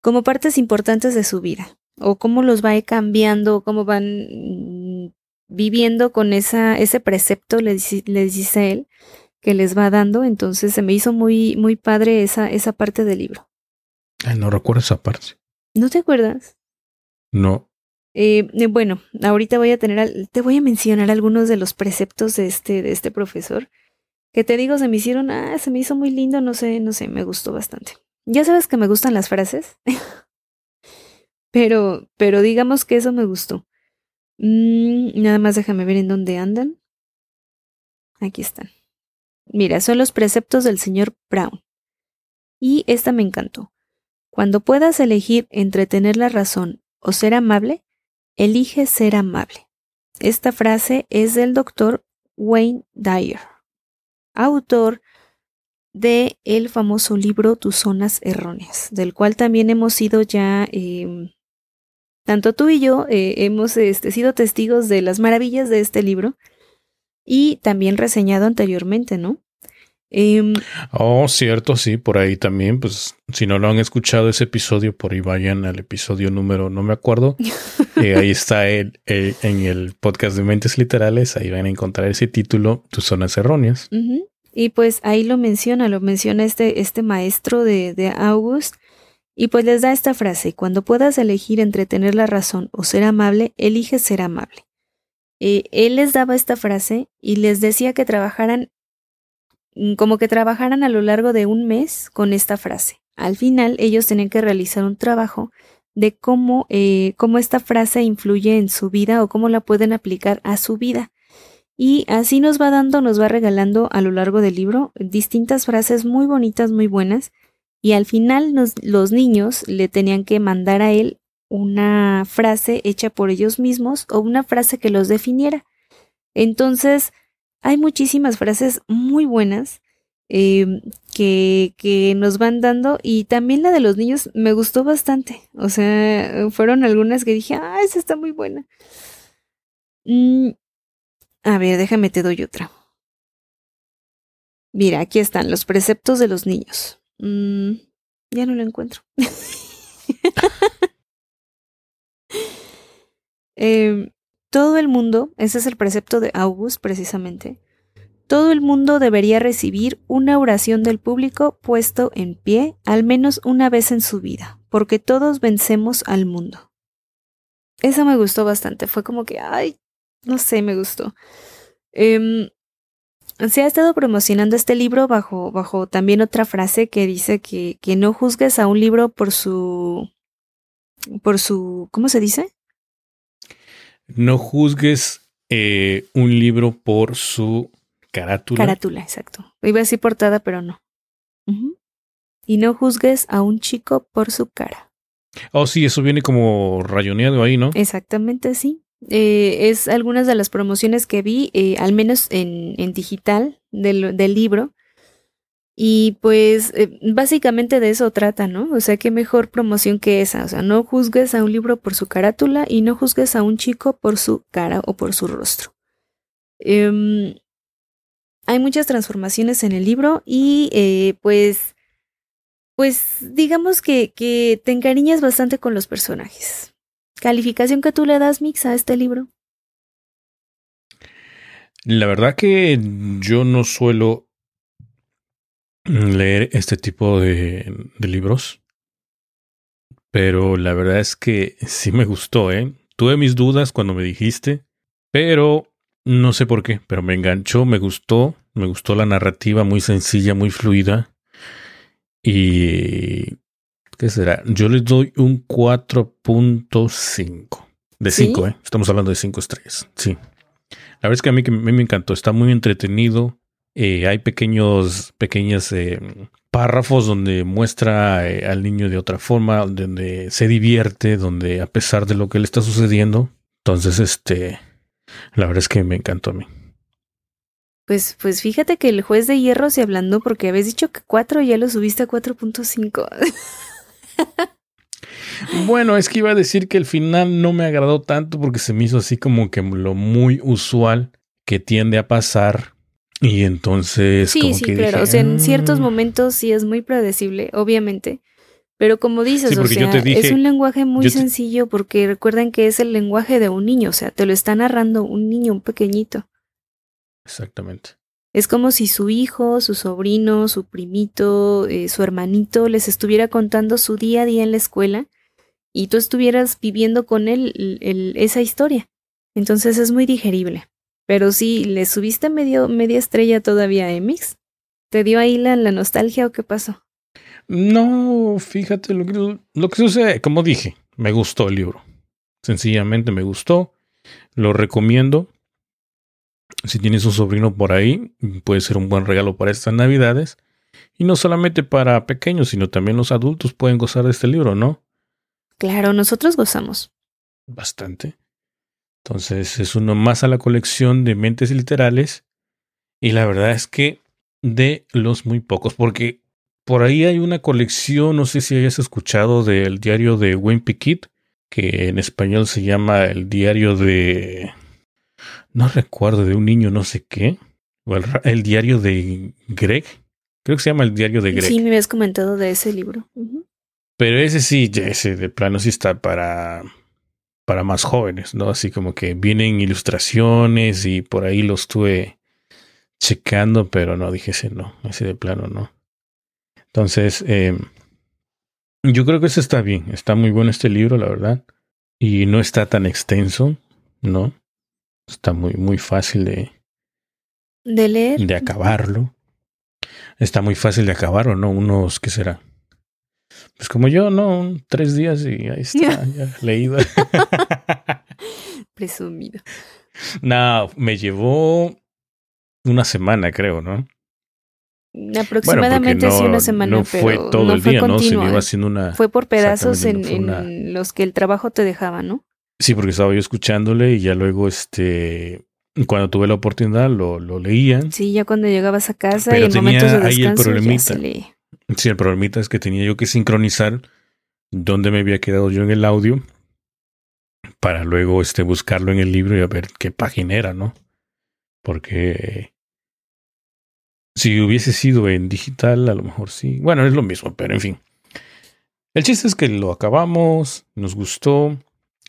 como partes importantes de su vida o cómo los va cambiando, cómo van viviendo con esa, ese precepto, le, dice él, que les va dando. Entonces se me hizo muy, muy padre esa, esa parte del libro. no recuerdo esa parte. ¿No te acuerdas? No. Eh, eh, bueno, ahorita voy a tener, te voy a mencionar algunos de los preceptos de este, de este profesor. Que te digo, se me hicieron, ah, se me hizo muy lindo, no sé, no sé, me gustó bastante. Ya sabes que me gustan las frases. pero, pero digamos que eso me gustó. Mm, nada más déjame ver en dónde andan. Aquí están. Mira, son los preceptos del señor Brown. Y esta me encantó. Cuando puedas elegir entre tener la razón o ser amable, elige ser amable. Esta frase es del doctor Wayne Dyer, autor de el famoso libro Tus zonas erróneas, del cual también hemos sido ya em, tanto tú y yo eh, hemos este, sido testigos de las maravillas de este libro y también reseñado anteriormente, ¿no? Em, oh, cierto, sí, por ahí también, pues si no lo han escuchado ese episodio, por ahí vayan al episodio número, no me acuerdo, eh, ahí está el, en el podcast de Mentes Literales, ahí van a encontrar ese título, Tus zonas erróneas. Y pues ahí lo menciona, lo menciona este, este maestro de, de August, Y pues les da esta frase, cuando puedas elegir entre tener la razón o ser amable, elige ser amable. Eh, él les daba esta frase y les decía que trabajaran, como que trabajaran a lo largo de un mes con esta frase. Al final ellos tenían que realizar un trabajo de cómo, eh, cómo esta frase influye en su vida o cómo la pueden aplicar a su vida. Y así nos va dando, nos va regalando a lo largo del libro distintas frases muy bonitas, muy buenas. Y al final los niños le tenían que mandar a él una frase hecha por ellos mismos o una frase que los definiera. Entonces, hay muchísimas frases muy buenas em, que, nos van dando y también la de los niños me gustó bastante. O sea, fueron algunas que dije, ah, esa está muy buena. Mm, a ver, déjame te doy otra. Mira, aquí están los preceptos de los niños. Mm, ya no lo encuentro. Em, todo el mundo, ese es el precepto de August precisamente, todo el mundo debería recibir una oración del público puesto en pie al menos una vez en su vida, porque todos vencemos al mundo. Eso me gustó bastante, fue como que, ay, no sé, me gustó. Em, se ha estado promocionando este libro bajo, bajo también otra frase que dice que, que no juzgues a un libro por su. por su. ¿cómo se dice? No juzgues eh, un libro por su carátula. Carátula, exacto. Iba a decir portada, pero no. Y no juzgues a un chico por su cara. Oh, sí, eso viene como rayoneado ahí, ¿no? Exactamente, sí. Eh, es algunas de las promociones que vi, eh, al menos en, en digital del, del, libro. Y pues eh, básicamente de eso trata, ¿no? O sea, qué mejor promoción que esa. O sea, no juzgues a un libro por su carátula y no juzgues a un chico por su cara o por su rostro. Em, hay muchas transformaciones en el libro y pues, pues digamos que, que te encariñas bastante con los personajes. ¿Calificación que tú le das, Mix, a este libro? La verdad que yo no suelo leer este tipo de, de, libros, pero la verdad es que sí me gustó, ¿eh? Tuve mis dudas cuando me dijiste, pero no sé por qué, pero me enganchó, me gustó, me gustó la narrativa muy sencilla, muy fluida y ¿Qué será? Yo les doy un 4.5. De 5, ¿eh? Estamos hablando de 5 estrellas. Sí. La verdad es que a mí, que me encantó. Está muy entretenido. Eh, hay pequeños, pequeños eh, párrafos donde muestra eh, al niño de otra forma, donde se divierte, donde a pesar de lo que le está sucediendo. Entonces, este, la verdad es que me encantó a mí. Pues, pues fíjate que el juez de hierro se hablando porque habías dicho que 4 ya lo subiste a 4.5. Bueno, es que iba a decir que el final no me agradó tanto porque se me hizo así como que lo muy usual que tiende a pasar. Y entonces. Sí, como sí, que claro. dije, o sea, en ciertos "Ah". momentos sí es muy predecible, obviamente. Pero como dices, Sí, o sea, dije- es un lenguaje muy te- sencillo porque recuerden que es el lenguaje de un niño, o sea, te lo está narrando un niño, un pequeñito. Exactamente. Es como si su hijo, su sobrino, su primito, eh, su hermanito les estuviera contando su día a día en la escuela y tú estuvieras viviendo con él el- el- esa historia. Entonces es muy digerible. Pero sí, ¿le subiste medio, media estrella todavía a Emix? ¿Te dio ahí la, la nostalgia o qué pasó? No, fíjate lo que, lo que sucede. Como dije, me gustó el libro. Sencillamente me gustó. Lo recomiendo. Si tienes un sobrino por ahí, puede ser un buen regalo para estas navidades. Y no solamente para pequeños, sino también los adultos pueden gozar de este libro, ¿no? Claro, nosotros gozamos. Bastante. Entonces es uno más a la colección de mentes literales. Y la verdad es que de los muy pocos, porque por ahí hay una colección, no sé si hayas escuchado del diario de Wayne Pickett, que en español se llama el diario de... No recuerdo, de un niño no sé qué. O el, el diario de Greg. Creo que se llama el diario de Greg. Sí, me habías comentado de ese libro. Pero ese sí, ya ese de plano sí está para, para más jóvenes, ¿no? Así como que vienen ilustraciones y por ahí lo estuve checando, pero no, dije ese no, ese de plano no. Entonces, eh, Yo creo que ese está bien. Está muy bueno este libro, la verdad. Y no está tan extenso, ¿no? Está muy, muy fácil de, de leer. De acabarlo. Está muy fácil de acabarlo, ¿no? Unos, ¿qué será? Pues como yo, ¿no? Tres días y ahí está, ya leído. Presumido. No, me llevó una semana, creo, ¿no? Aproximadamente sí, una semana. No fue todo el día, ¿no? Se iba haciendo una. Fue por pedazos en, los que el trabajo te dejaba, ¿no? Sí, porque estaba yo escuchándole y ya luego, este. Cuando tuve la oportunidad, lo, lo leía. Sí, ya cuando llegabas a casa y en momentos de descanso. Ahí el problemita. Sí, el problemita es que tenía yo que sincronizar dónde me había quedado yo en el audio para luego este, buscarlo en el libro y a ver qué página era, ¿no? Porque si hubiese sido en digital, a lo mejor sí. Bueno, es lo mismo, pero en fin. El chiste es que lo acabamos, nos gustó.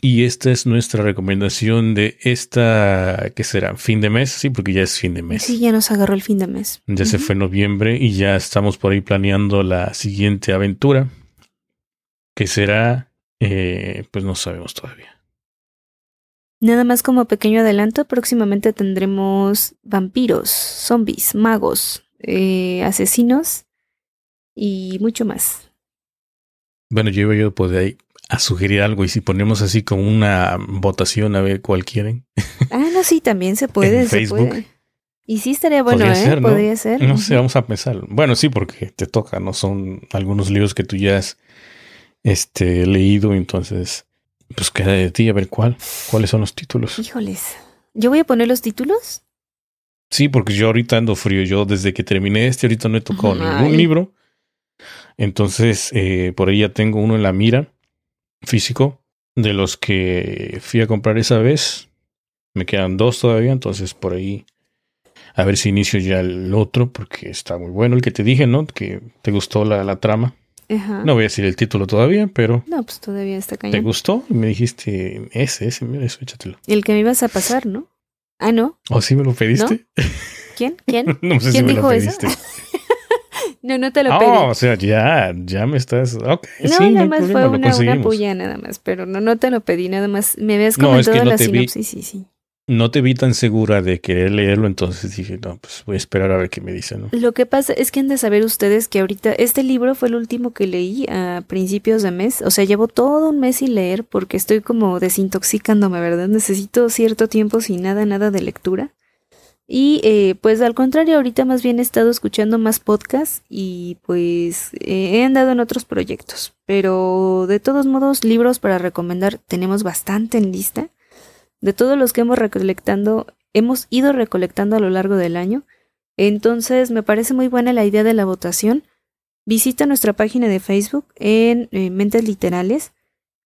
Y esta es nuestra recomendación de esta, ¿qué será? ¿Fin de mes? Sí, porque ya es fin de mes. Sí, ya nos agarró el fin de mes. Ya se fue noviembre y ya estamos por ahí planeando la siguiente aventura, que será, eh, pues no sabemos todavía. Nada más como pequeño adelanto, próximamente tendremos vampiros, zombies, magos, eh, asesinos y mucho más. Bueno, yo yo poder a sugerir algo y si ponemos así como una votación a ver cuál quieren. Ah, no, sí, también se puede. Facebook. Y sí estaría bueno, ¿eh? Ser, ¿no? Podría ser. No sé, vamos a pensar. Bueno, sí, porque te toca, ¿no? Son algunos libros que tú ya has este, leído, entonces pues queda de ti a ver cuál, cuáles son los títulos. Híjoles. ¿Yo voy a poner los títulos? Sí, porque yo ahorita ando frío. Yo desde que terminé este ahorita no he tocado ningún libro. Entonces, eh, por ahí ya tengo uno en la mira, físico, de los que fui a comprar esa vez. Me quedan dos todavía, entonces por ahí a ver si inicio ya el otro, porque está muy bueno el que te dije, ¿no? Que te gustó la, la trama. No voy a decir el título todavía, pero. No, pues todavía está cañón. ¿Te gustó? Me dijiste ese, ese, mira, eso, échatelo. El que me ibas a pasar, ¿no? Ah, no. ¿O ¿Oh, sí me lo pediste? ¿Quién? ¿Quién? no sé ¿Quién si me dijo lo pediste. eso? no, no te lo pedí. Oh, o sea, ya, ya me estás. Ok, no, sí, nada no más problema, fue una, una puya, nada más, pero no, no te lo pedí, nada más. Me habías comentado no, es que no la te vi. sinopsis, sí, sí no te vi tan segura de querer leerlo, entonces dije, no, pues voy a esperar a ver qué me dice, ¿no? Lo que pasa es que han de saber ustedes que ahorita este libro fue el último que leí a principios de mes, o sea, llevo todo un mes sin leer porque estoy como desintoxicándome, ¿verdad? Necesito cierto tiempo sin nada, nada de lectura. Y eh, pues al contrario, ahorita más bien he estado escuchando más podcasts y pues eh, he andado en otros proyectos. Pero de todos modos, libros para recomendar tenemos bastante en lista de todos los que hemos recolectando, hemos ido recolectando a lo largo del año. Entonces me parece muy buena la idea de la votación. Visita nuestra página de Facebook en eh, Mentes Literales.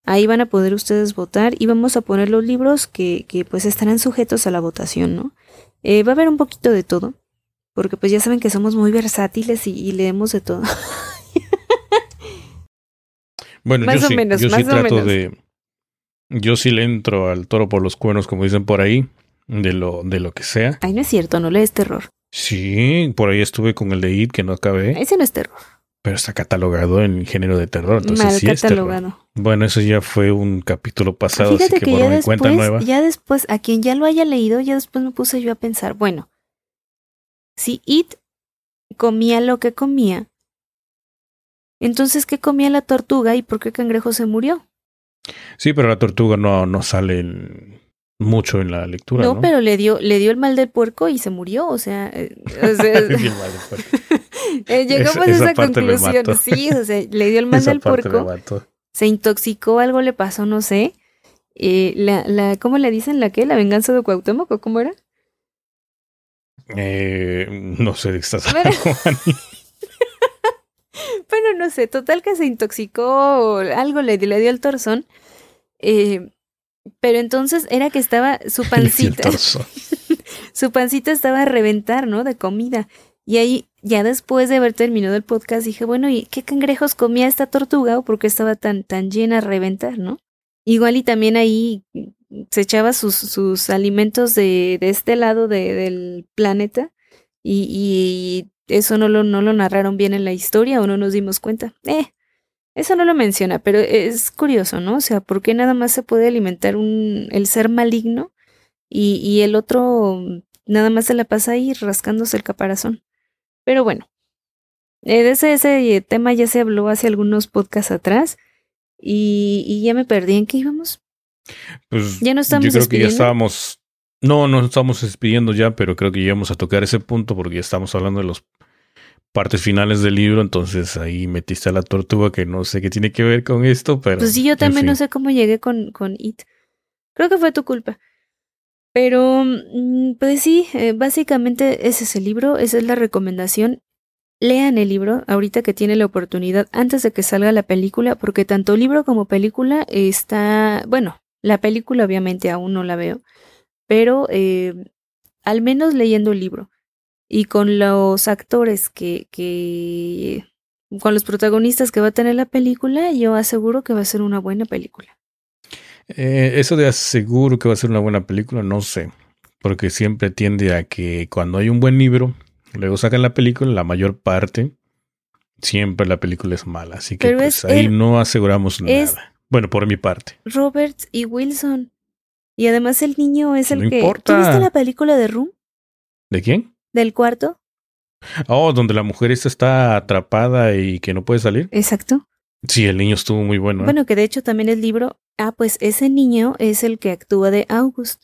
Ahí van a poder ustedes votar y vamos a poner los libros que, que pues estarán sujetos a la votación, ¿no? Eh, va a haber un poquito de todo, porque pues ya saben que somos muy versátiles y, leemos de todo. bueno, más yo o sí, menos, yo sí trato de yo sí le entro al toro por los cuernos, como dicen por ahí, de lo, de lo que sea. Ay, no es cierto, no lees terror. Sí, por ahí estuve con el de It que no acabé. Ese no es terror. Pero está catalogado en género de terror, entonces Mal sí catalogado. es terror. Bueno, eso ya fue un capítulo pasado, Fíjate así que, que ya mi cuenta después, nueva. ya después, a quien ya lo haya leído, ya después me puse yo a pensar, bueno, si It comía lo que comía, entonces ¿qué comía la tortuga y por qué Cangrejo se murió? Sí, pero la tortuga no, no sale en- mucho en la lectura, ¿no? No, pero le dio, le dio el mal del puerco y se murió, o sea, eh, o sea, eh, llegamos a esa conclusión, sí, o sea, le dio el mal Esa del puerco, se intoxicó, algo le pasó, no sé. Eh, la, la, ¿cómo le dicen la qué? ¿La venganza de Cuauhtémoc o cómo era? Eh, no sé de qué estás. Bueno, no sé, total que se intoxicó o algo le, le dio el torzón. Eh, pero entonces era que estaba su pancita, su pancita estaba a reventar, ¿no? De comida. Y ahí, ya después de haber terminado el podcast, dije, bueno, ¿y qué cangrejos comía esta tortuga o por qué estaba tan, tan llena a reventar, no? Igual y también ahí se echaba sus, sus alimentos de, de este lado de- del planeta y, y eso no lo, no lo narraron bien en la historia o no nos dimos cuenta. Eh, Eso no lo menciona, pero es curioso, ¿no? O sea, ¿por qué nada más se puede alimentar un, el ser maligno y, y el otro nada más se la pasa ahí rascándose el caparazón? Pero bueno, eh, de ese, ese tema ya se habló hace algunos podcasts atrás y, y ya me perdí en qué íbamos. Pues Ya no estamos yo creo que ya estábamos. No, no estamos despidiendo ya, pero creo que llegamos a tocar ese punto porque ya estamos hablando de las partes finales del libro. Entonces ahí metiste a la tortuga que no sé qué tiene que ver con esto, pero. Pues sí, yo en también no sé cómo llegué con, con It. Creo que fue tu culpa. Pero, mm, pues sí, eh, básicamente ese es el libro, esa es la recomendación. Lean el libro ahorita que tiene la oportunidad antes de que salga la película, porque tanto libro como película está, bueno, la película obviamente aún no la veo, pero eh, al menos leyendo el libro y con los actores que, que, con los protagonistas que va a tener la película, yo aseguro que va a ser una buena película. Eh, eso de aseguro que va a ser una buena película, no sé. Porque siempre tiende a que cuando hay un buen libro, luego sacan la película, la mayor parte, siempre la película es mala. Así que pues, es ahí el- no aseguramos nada. Bueno, por mi parte. Roberts y Wilson. Y además el niño es el No que... importa. ¿Tú viste la película de Room? ¿De quién? ¿Del cuarto? Oh, donde la mujer esta está atrapada y que no puede salir. Exacto. Sí, el niño estuvo muy bueno. ¿eh? Bueno, que de hecho también el libro... Ah, pues ese niño es el que actúa de August.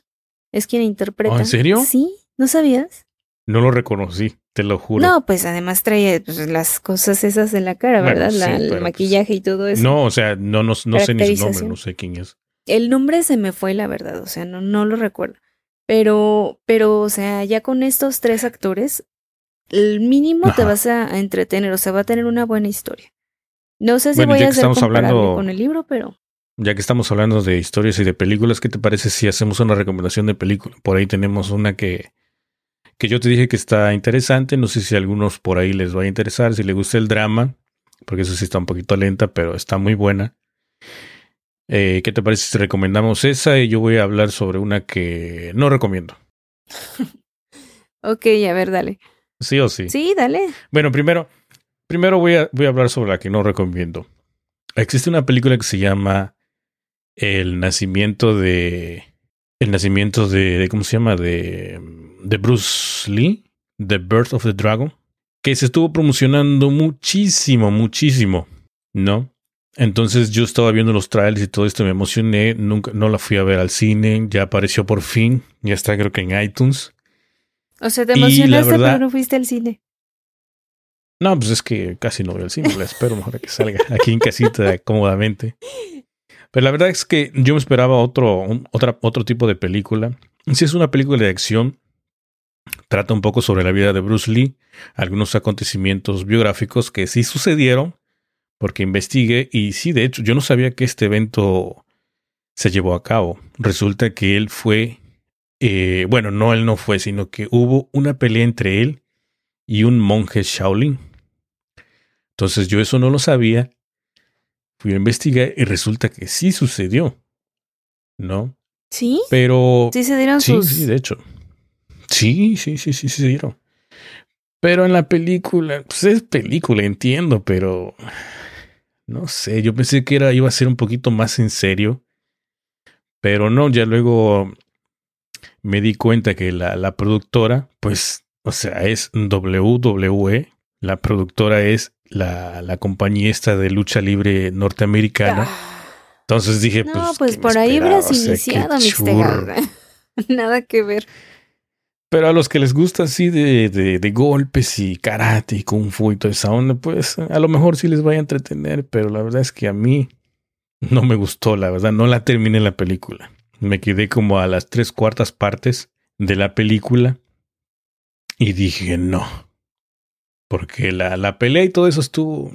Es quien interpreta. ¿Oh, en serio? Sí, ¿no sabías? No lo reconocí, te lo juro. No, pues además trae pues, las cosas esas en la cara, Bueno, ¿verdad? sí, La- el pues, maquillaje y todo eso. No, o sea, no, no, no sé ni su nombre, no sé quién es. El nombre se me fue, la verdad, o sea, no, no lo recuerdo. Pero, pero, o sea, ya con estos tres actores, el mínimo te vas a, entretener, o sea, va a tener una buena historia. No sé si Bueno, voy a comparable hablando- con el libro, pero Ya que estamos hablando de historias y de películas, ¿qué te parece si hacemos una recomendación de película? Por ahí tenemos una que, que yo te dije que está interesante. No sé si a algunos por ahí les va a interesar, si les gusta el drama, porque eso sí está un poquito lenta, pero está muy buena. Eh, ¿Qué te parece si recomendamos esa? Y yo voy a hablar sobre una que no recomiendo. ok, a ver, dale. Sí o sí. Sí, dale. Bueno, primero, primero voy a, voy a hablar sobre la que no recomiendo. Existe una película que se llama El nacimiento de. El nacimiento de. de- ¿Cómo se llama? De. De Bruce Lee. The Birth of the Dragon. Que se estuvo promocionando muchísimo, muchísimo. ¿No? Entonces yo estaba viendo los trailers y todo esto, me emocioné. Nunca, no la fui a ver al cine. Ya apareció por fin. Ya está, creo que en iTunes. O sea, te emocionaste, verdad- pero no fuiste al cine. No, pues es que casi no voy al cine, la espero mejor que salga aquí en casita cómodamente. Pero la verdad es que yo me esperaba otro, un- otra, otro tipo de película. Si es una película de acción, trata un poco sobre la vida de Bruce Lee, algunos acontecimientos biográficos que sí sucedieron, porque investigué y sí, de hecho, yo no sabía que este evento se llevó a cabo. Resulta que él fue, eh, bueno, no él no fue, sino que hubo una pelea entre él y un monje Shaolin. Entonces yo eso no lo sabía. Fui a investigar y resulta que sí sucedió. ¿No? ¿Sí? Pero... Sí se dieron Sí, sus... sí, de hecho. Sí, sí, sí, sí, sí, se dieron. Pero en la película, pues es película, entiendo, pero no sé, yo pensé que era, iba a ser un poquito más en serio. Pero no, ya luego me di cuenta que la, la productora, pues, o sea, es WWE. La productora es la, la compañía esta de lucha libre norteamericana. Ah. Entonces dije, No, pues. pues ¿qué me por ahí hubieras O sea, iniciado. Nada que ver. Pero a los que les gusta así de, de, golpes y karate y kung fu y toda esa onda, pues a lo mejor sí les vaya a entretener, pero la verdad es que a mí no me gustó, la verdad, no la terminé la película. Me quedé como a las tres cuartas partes de la película y dije no. Porque la, la pelea y todo eso estuvo...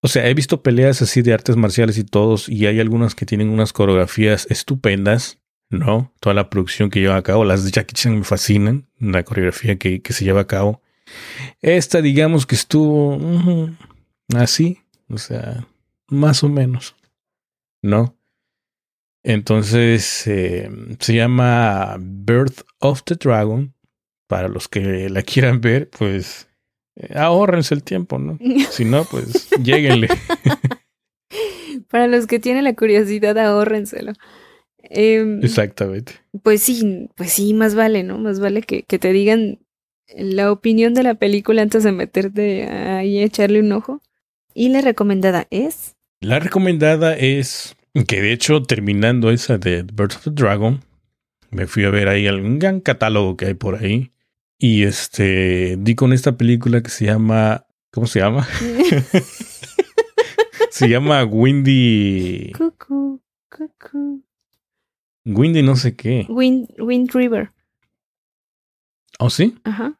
O sea, he visto peleas así de artes marciales y todos, y hay algunas que tienen unas coreografías estupendas, ¿no? Toda la producción que lleva a cabo, las de Jackie Chan me fascinan, la coreografía que, que se lleva a cabo. Esta, digamos que estuvo así, o sea, más o menos, ¿no? Entonces, eh, se llama Birth of the Dragon. Para los que la quieran ver, pues Eh, ahórrense el tiempo, ¿no? Si no, pues lléguenle. Para los que tienen la curiosidad, ahórrenselo. Em, Exactamente. Pues sí, pues sí, más vale, ¿no? Más vale que, que te digan la opinión de la película antes de meterte ahí a echarle un ojo. ¿Y la recomendada es? La recomendada es que de hecho terminando esa de Birds of the Dragon, me fui a ver ahí algún gran catálogo que hay por ahí. Y este, di con esta película que se llama, ¿cómo se llama? se llama Windy. Cuckoo, cuckoo. Windy no sé qué. Wind, Wind River. ¿Oh, sí? Ajá.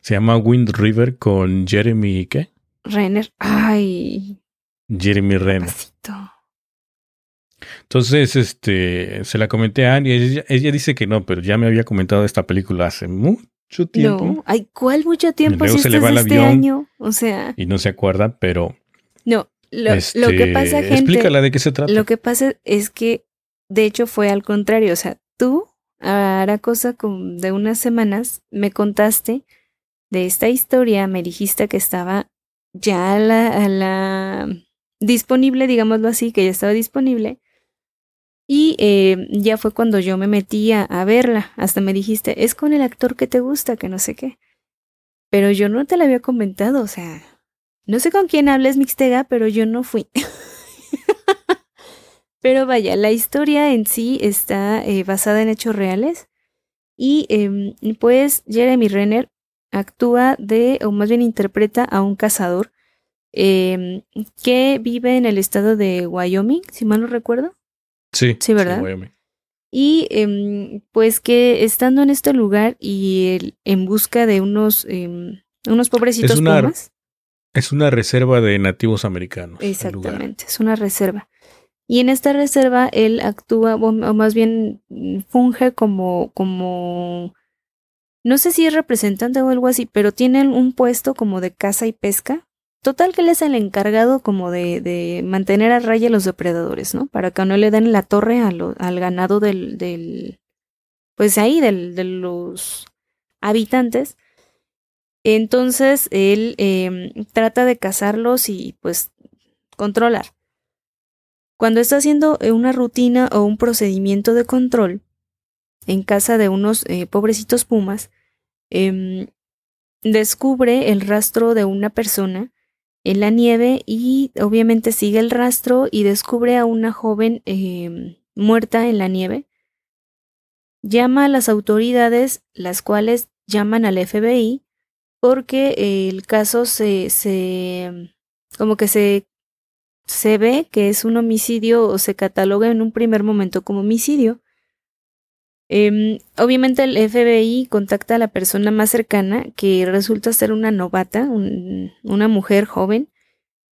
Se llama Wind River con Jeremy, ¿qué? Renner. Ay. Jeremy Renner. Pasito. Entonces, este, se la comenté a Annie. Ella, ella dice que no, pero ya me había comentado esta película hace mucho tiempo. No, ay, ¿cuál mucho tiempo? luego Si se le va el este avión. año. O sea, Y no se acuerda, pero. no. Lo, este, lo que pasa, gente. Explícala de qué se trata. Lo que pasa es que, de hecho, fue al contrario. O sea, tú, hará cosa de unas semanas, me contaste de esta historia, me dijiste que estaba ya a la, disponible, digámoslo así, que ya estaba disponible. Y eh, ya fue cuando yo me metí a, a verla. Hasta me dijiste, es con el actor que te gusta, que no sé qué. Pero yo no te la había comentado, o sea, no sé con quién hables, Mixtega, pero yo no fui. pero vaya, la historia en sí está eh, basada en hechos reales. Y em, pues Jeremy Renner actúa de, o más bien interpreta a un cazador em, que vive en el estado de Wyoming, si mal no recuerdo. Sí. Sí, ¿verdad? Wyoming. Y em, pues que estando en este lugar y el- en busca de unos, unos pobrecitos Es una- pumas. Es una reserva de nativos americanos. Exactamente, es una reserva. Y en esta reserva él actúa, o más bien mm, funge como, como, no sé si es representante o algo así, pero tiene un puesto como de caza y pesca. Total que él es el encargado como de, de mantener a raya a los depredadores, ¿no? Para que no le den la torre al ganado del, del pues ahí, del, de los habitantes. Entonces él em, trata de cazarlos y pues controlar. Cuando está haciendo eh, una rutina o un procedimiento de control en casa de unos eh, pobrecitos pumas, em, descubre el rastro de una persona en la nieve y obviamente sigue el rastro y descubre a una joven em, muerta en la nieve. Llama a las autoridades, las cuales llaman al FBI porque el caso se, se como que se se ve que es un homicidio o se cataloga en un primer momento como homicidio. Em, obviamente el FBI contacta a la persona más cercana, que resulta ser una novata, un- una mujer joven,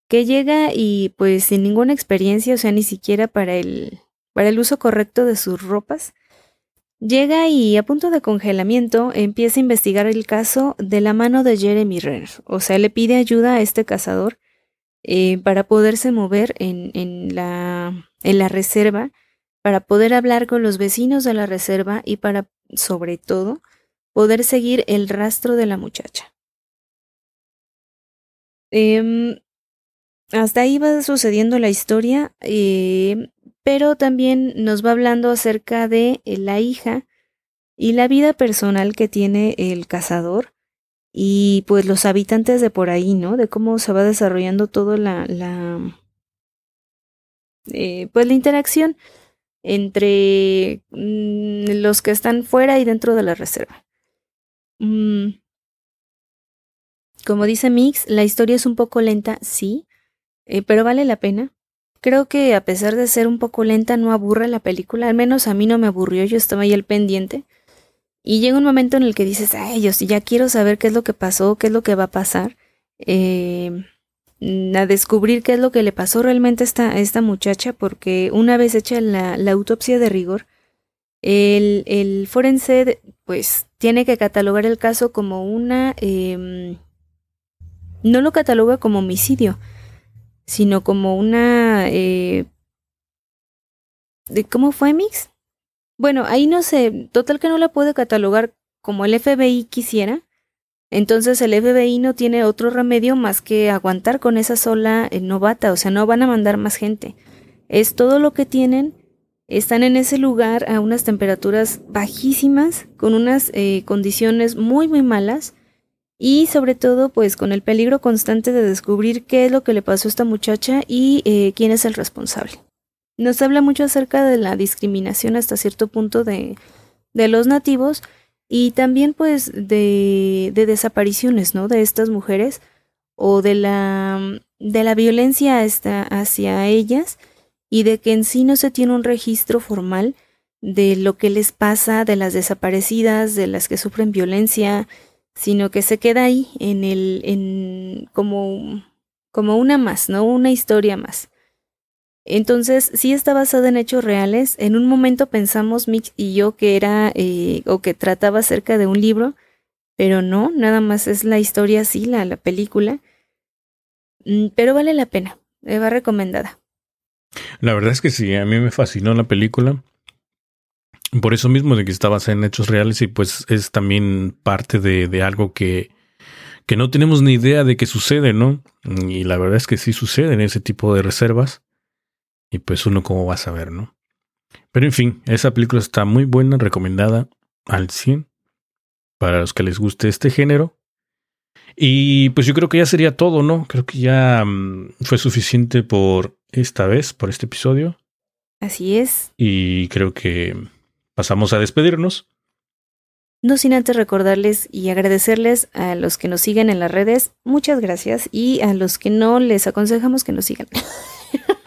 que llega y pues sin ninguna experiencia, o sea, ni siquiera para el, para el uso correcto de sus ropas, llega y a punto de congelamiento empieza a investigar el caso de la mano de Jeremy Renner. O sea, le pide ayuda a este cazador eh, para poderse mover en, en, la, en la reserva, para poder hablar con los vecinos de la reserva y para, sobre todo, poder seguir el rastro de la muchacha. Em, hasta ahí va sucediendo la historia, eh, pero también nos va hablando acerca de la hija y la vida personal que tiene el cazador y pues los habitantes de por ahí, ¿no? De cómo se va desarrollando todo la, la eh, pues la interacción entre mm, los que están fuera y dentro de la reserva. Mm. Como dice Mix, la historia es un poco lenta, sí, eh, pero vale la pena. Creo que a pesar de ser un poco lenta, no aburre la película. Al menos a mí no me aburrió, yo estaba ahí al pendiente. Y llega un momento en el que dices, ay, yo sí ya quiero saber qué es lo que pasó, qué es lo que va a pasar. Eh, a descubrir qué es lo que le pasó realmente a esta, muchacha, porque una vez hecha la, la autopsia de rigor, el, el forense pues tiene que catalogar el caso como una... eh, no lo cataloga como homicidio, sino como una... Eh, ¿de ¿Cómo fue, Mix? Bueno, ahí no sé, total que no la puede catalogar como el FBI quisiera, Entonces el FBI no tiene otro remedio más que aguantar con esa sola eh, novata, o sea, no van a mandar más gente. Es todo lo que tienen. Están en ese lugar a unas temperaturas bajísimas, con unas eh, condiciones muy, muy malas y sobre todo pues con el peligro constante de descubrir qué es lo que le pasó a esta muchacha y eh, quién es el responsable. Nos habla mucho acerca de la discriminación hasta cierto punto de, de los nativos y también pues de, de, desapariciones, ¿no? De estas mujeres o de la, de la violencia hasta hacia ellas y de que en sí no se tiene un registro formal de lo que les pasa, de las desaparecidas, de las que sufren violencia, sino que se queda ahí en el, en como, como una más, ¿no? Una historia más. Entonces, sí está basada en hechos reales. En un momento pensamos Mick y yo que era eh, o que trataba acerca de un libro, pero no, nada más es la historia así, la, la película. Mm, pero vale la pena, va recomendada. La verdad es que sí, a mí me fascinó la película. Por eso mismo de que está basada en hechos reales y pues es también parte de, de algo que, que no tenemos ni idea de que sucede, ¿no? Y la verdad es que sí sucede en ese tipo de reservas. Y pues uno cómo va a saber, ¿no? Pero en fin, esa película está muy buena, recomendada al 100 para los que les guste este género. Y pues yo creo que ya sería todo, ¿no? Creo que ya um, fue suficiente por esta vez, por este episodio. Así es. Y creo que pasamos a despedirnos. No sin antes recordarles y agradecerles a los que nos siguen en las redes, muchas gracias, y a los que no les aconsejamos que nos sigan.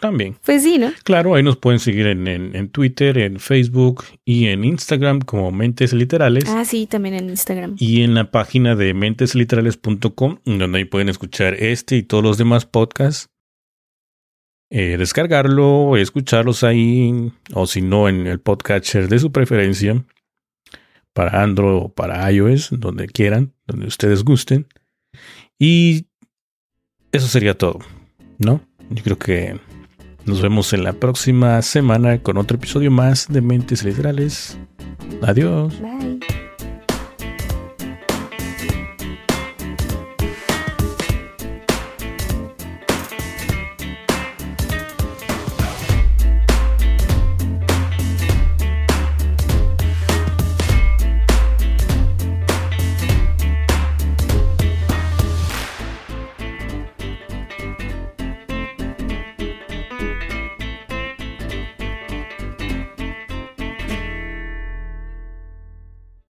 También. Pues sí, ¿no? Claro, ahí nos pueden seguir en, en, en, Twitter, en Facebook y en Instagram como Mentes Literales. Ah, sí, también en Instagram. Y en la página de mentesliterales.com, donde ahí pueden escuchar este y todos los demás podcasts eh, descargarlo, escucharlos ahí, o si no, en el podcatcher de su preferencia, para Android o para iOS, donde quieran, donde ustedes gusten. Y eso sería todo, ¿no? Yo creo que nos vemos en la próxima semana con otro episodio más de Mentes Literales. Adiós. Bye.